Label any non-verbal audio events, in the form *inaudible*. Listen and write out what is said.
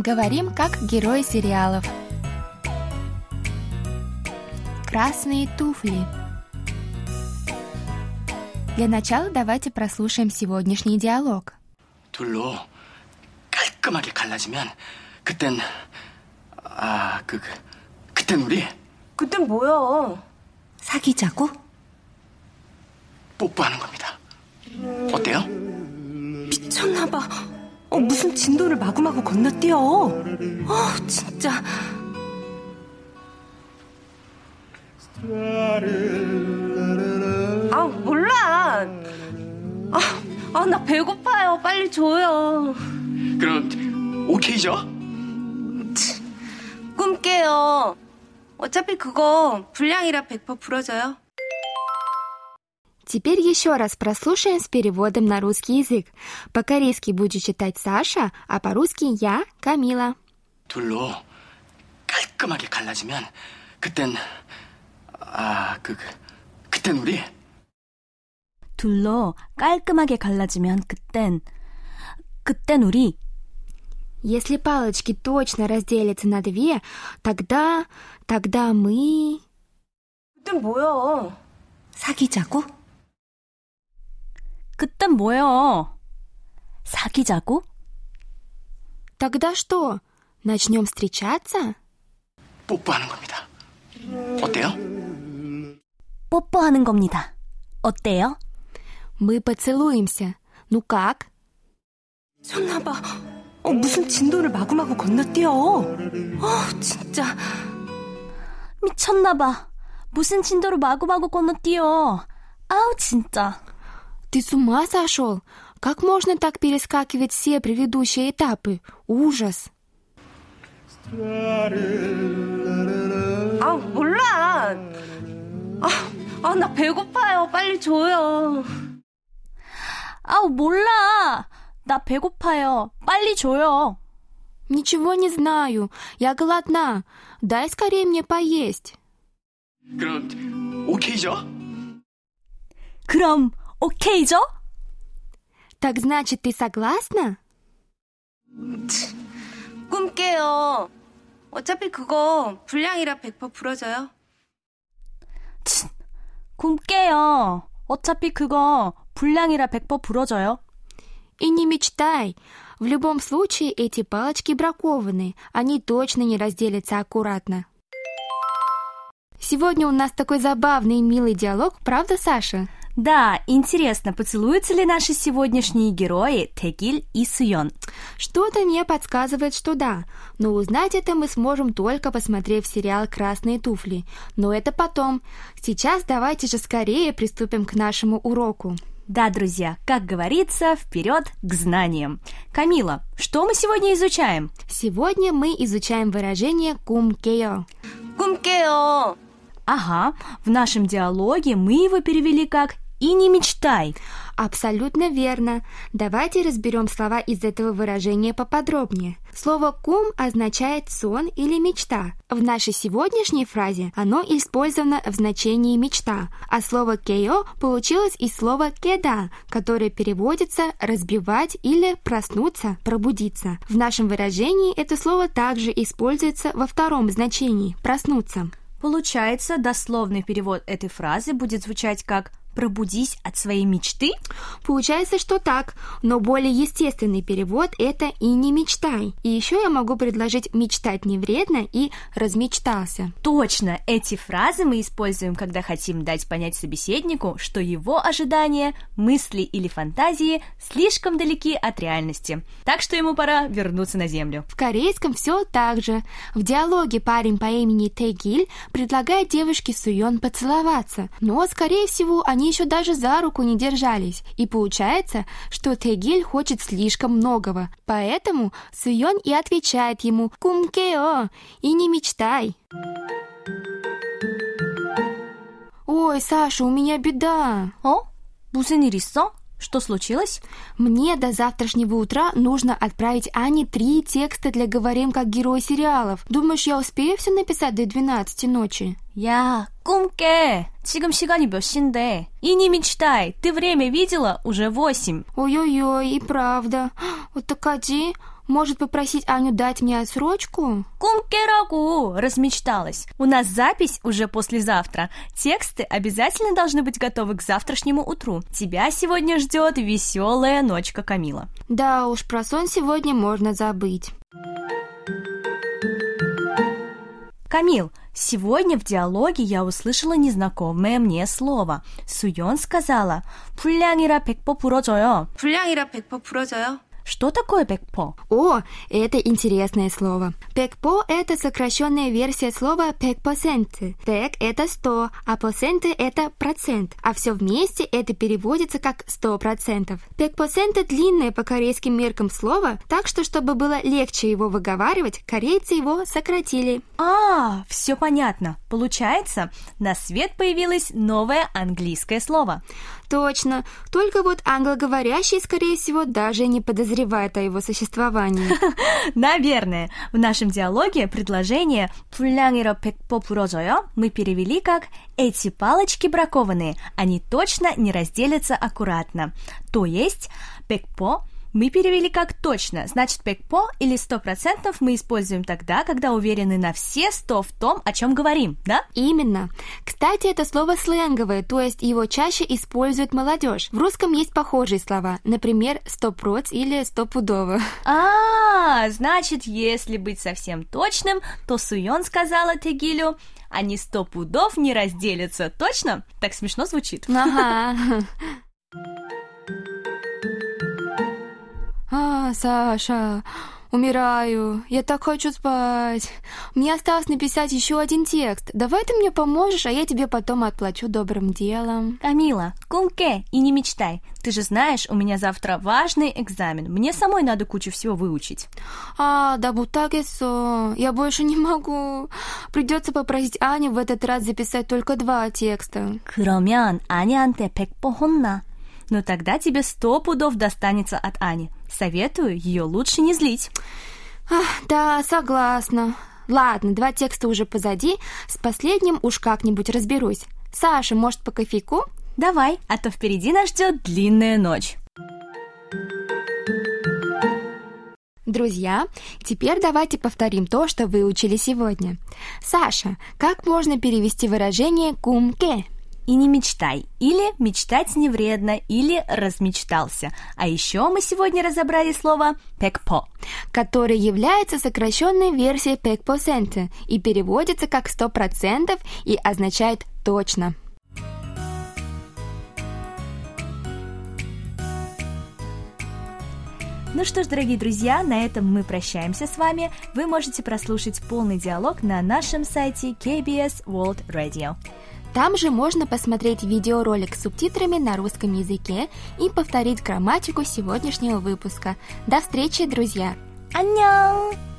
Говорим как герои сериалов. Красные туфли. Для начала давайте прослушаем сегодняшний диалог. 둘로 깔끔하게 갈라지면 그땐 아, 그, 그 그땐 우리 그땐 뭐야? 사귀자고? 뽀뽀하는 겁니다. 어때요? 미쳤나봐. 어, 무슨 진도를 마구마구 건너뛰어. 어, 진짜. 아 몰라. 아, 아, 나 배고파요. 빨리 줘요. 그럼 오케이죠? 꿈 깨요. 어차피 그거 불량이라 100% 부러져요. Теперь еще раз прослушаем с переводом на русский язык. По-корейски будет читать Саша, а по-русски я, Камила. 둘로 깔끔하게 갈라지면 그땐 아, 그, 그 그땐 우리 둘로 깔끔하게 갈라지면 그땐, 그땐 우리 Если палочки точно разделятся на две, тогда, тогда мы... 그땐 뭐야? 사귀자고? 그땐 뭐요? 사귀자고? Тогда что, начнем встречаться? 뽀뽀하는 겁니다. 어때요? 뽀뽀하는 겁니다. 어때요? Мы поцелуемся. Ну как? 미쳤나봐. 어, 무슨 진도를 마구마구 건너뛰어. 어, 진짜. 미쳤나봐. 무슨 진도를 마구마구 건너뛰어. 아우, 진짜. Ты с ума сошел? Как можно так перескакивать все предыдущие этапы? Ужас! 아 몰라. 아, 아, 나 배고파요. 빨리 줘요. 아우, 몰라. 나 배고파요. 빨리 줘요. Ничего не знаю. Я голодна. Дай скорее мне поесть. 그럼 오케이죠? 그럼, 오케이죠? Так значит, ты согласна? 꿈 깨요. 어차피 그거 불량이라 100% 부러져요. 꿈 깨요. 어차피 그거 불량이라 100% 부러져요. И не мечтай. В любом случае эти палочки бракованы. Они точно не разделятся аккуратно. Сегодня у нас такой забавный и милый диалог, правда, Саша? Да, интересно, поцелуются ли наши сегодняшние герои Тегиль и Суйон? Что-то мне подсказывает, что да, но узнать это мы сможем только посмотрев сериал «Красные туфли». Но это потом. Сейчас давайте же скорее приступим к нашему уроку. Да, друзья, как говорится, вперед к знаниям. Камила, что мы сегодня изучаем? Сегодня мы изучаем выражение кумкео. Кумкео. Ага, в нашем диалоге мы его перевели как «и не мечтай». Абсолютно верно. Давайте разберем слова из этого выражения поподробнее. Слово «кум» означает сон или мечта. В нашей сегодняшней фразе оно использовано в значении мечта, а слово «кео» получилось из слова «кеда», которое переводится «разбивать» или «проснуться», «пробудиться». В нашем выражении это слово также используется во втором значении «проснуться». Получается, дословный перевод этой фразы будет звучать как «пробудись от своей мечты»? Получается, что так, но более естественный перевод – это «и не мечтай». И еще я могу предложить «мечтать не вредно» и «размечтался». Точно, эти фразы мы используем, когда хотим дать понять собеседнику, что его ожидания, мысли или фантазии слишком далеки от реальности. Так что ему пора вернуться на землю. В корейском все так же. В диалоге парень по имени Тегиль предлагает девушке Суён поцеловаться, но, скорее всего, они еще даже за руку не держались. И получается, что Тегиль хочет слишком многого. Поэтому Суён и отвечает ему «Кумкео» и не мечтай. Ой, Саша, у меня беда. 어? 무슨 일 있어? Что случилось? Мне до завтрашнего утра нужно отправить Ане три текста для «Говорим как герои сериалов». Думаешь, я успею все написать до 12 ночи? 야, 꿈 깨. 지금 시간이 몇 시인데? 이니 мечтай. Ты время видела? Уже восемь. Ой-ой-ой, и правда. *gasps* Вот так оди. Может попросить Аню дать мне отсрочку? Кумкерагу! Размечталась. У нас запись уже послезавтра. Тексты обязательно должны быть готовы к завтрашнему утру. Тебя сегодня ждет веселая ночка Камила. Да уж, про сон сегодня можно забыть. Камил, сегодня в диалоге я услышала незнакомое мне слово. Суён сказала «불량이라 백퍼 부러져요». 불량이라 100% 풀어져요? что такое 백퍼? О, это интересное слово. Пекпо – это сокращенная версия слова пекпосенты. Пек – это 100, а посенты – это процент. А все вместе это переводится как 100%. Пекпосенты – длинное по корейским меркам слово, так что, чтобы было легче его выговаривать, корейцы его сократили. А, все понятно. Получается, на свет появилось новое английское слово. Точно. Только вот англоговорящие, скорее всего, даже не подозревают о его существовании. *laughs* Наверное. В нашем диалоге предложение «불량이라 백퍼 부러져요» мы перевели как «эти палочки бракованные, они точно не разделятся аккуратно». То есть «백퍼» мы перевели как точно, значит пекпо или сто процентов мы используем тогда, когда уверены на все сто в том, о чем говорим, да? Именно. Кстати, это слово сленговое, то есть его чаще использует молодежь. В русском есть похожие слова, например, стопроц или стопудово. А, значит, если быть совсем точным, то Суён сказала Тегилю, они сто пудов не разделятся, точно? Так смешно звучит. Ага. *laughs* А, Саша, умираю. Я так хочу спать. Мне осталось написать еще один текст. Давай ты мне поможешь, а я тебе потом отплачу добрым делом. Камила, кумке и не мечтай. Ты же знаешь, у меня завтра важный экзамен. Мне самой надо кучу всего выучить. А, да бутагесо, я больше не могу. Придется попросить Аню в этот раз записать только два текста. 그러면 아니한테 100번 혼나. но тогда тебе сто пудов достанется от Ани. Советую ее лучше не злить. Ах, да, согласна. Ладно, два текста уже позади, с последним уж как-нибудь разберусь. Саша, может, по кофейку? Давай, а то впереди нас ждет длинная ночь. Друзья, теперь давайте повторим то, что выучили сегодня. Саша, как можно перевести выражение «кумке»? И не мечтай. Или мечтать не вредно, или размечтался. А еще мы сегодня разобрали слово пекпо. который является сокращенной версией пекпосенте и переводится как 100% и означает «точно». Ну что ж, дорогие друзья, на этом мы прощаемся с вами. Вы можете прослушать полный диалог на нашем сайте KBS World Radio. Там же можно посмотреть видеоролик с субтитрами на русском языке и повторить грамматику сегодняшнего выпуска. До встречи, друзья! 안녕!